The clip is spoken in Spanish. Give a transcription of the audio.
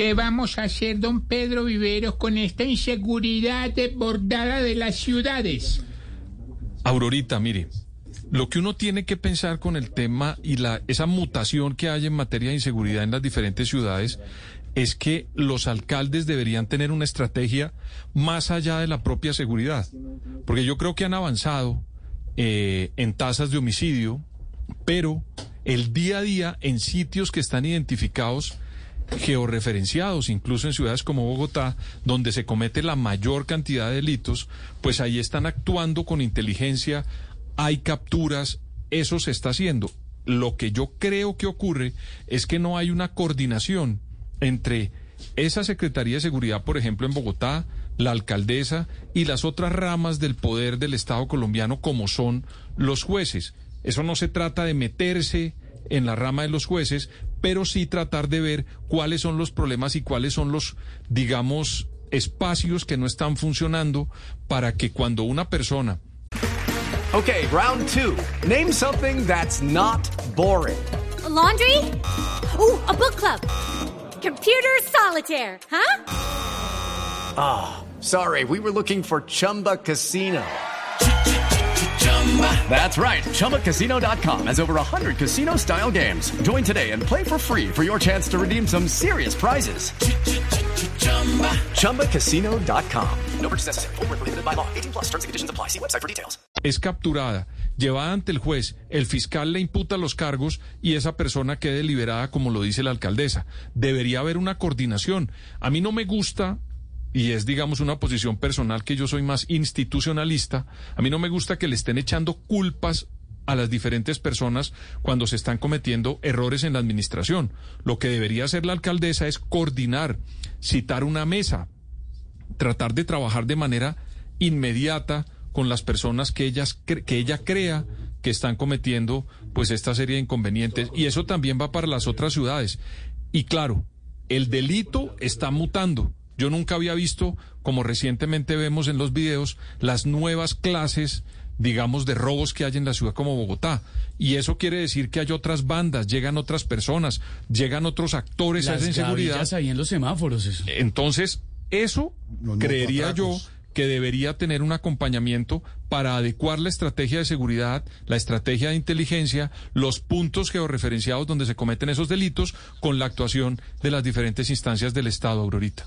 ¿Qué vamos a hacer, don Pedro Viveros, con esta inseguridad desbordada de las ciudades? Aurorita, mire, lo que uno tiene que pensar con el tema y la, esa mutación que hay en materia de inseguridad en las diferentes ciudades es que los alcaldes deberían tener una estrategia más allá de la propia seguridad. Porque yo creo que han avanzado eh, en tasas de homicidio, pero el día a día en sitios que están identificados georreferenciados, incluso en ciudades como Bogotá, donde se comete la mayor cantidad de delitos, pues ahí están actuando con inteligencia, hay capturas, eso se está haciendo. Lo que yo creo que ocurre es que no hay una coordinación entre esa Secretaría de Seguridad, por ejemplo, en Bogotá, la alcaldesa y las otras ramas del poder del Estado colombiano como son los jueces. Eso no se trata de meterse en la rama de los jueces, pero sí tratar de ver cuáles son los problemas y cuáles son los, digamos, espacios que no están funcionando para que cuando una persona... Okay, round two. Name something that's not boring. laundry? Ooh, a book club. Computer solitaire, huh? Ah, oh, sorry, we were looking for Chumba Casino. That's right. ChumbaCasino.com has over 100 casino style games. Join today and play for free for your chance to redeem some serious prizes. ChumbaCasino.com. No purchase necessary. Full prohibited by law. 18 plus terms and conditions apply. See website for details. Es capturada, llevada ante el juez, el fiscal le imputa los cargos y esa persona quede liberada como lo dice la alcaldesa. Debería haber una coordinación. A mí no me gusta y es, digamos, una posición personal que yo soy más institucionalista, a mí no me gusta que le estén echando culpas a las diferentes personas cuando se están cometiendo errores en la administración. Lo que debería hacer la alcaldesa es coordinar, citar una mesa, tratar de trabajar de manera inmediata con las personas que, ellas, que ella crea que están cometiendo pues esta serie de inconvenientes y eso también va para las otras ciudades. Y claro, el delito está mutando yo nunca había visto, como recientemente vemos en los videos, las nuevas clases digamos, de robos que hay en la ciudad como Bogotá. Y eso quiere decir que hay otras bandas, llegan otras personas, llegan otros actores Las a esa inseguridad. ahí en los semáforos. Eso. Entonces, eso creería yo que debería tener un acompañamiento para adecuar la estrategia de seguridad, la estrategia de inteligencia, los puntos georreferenciados donde se cometen esos delitos con la actuación de las diferentes instancias del Estado, Aurorita.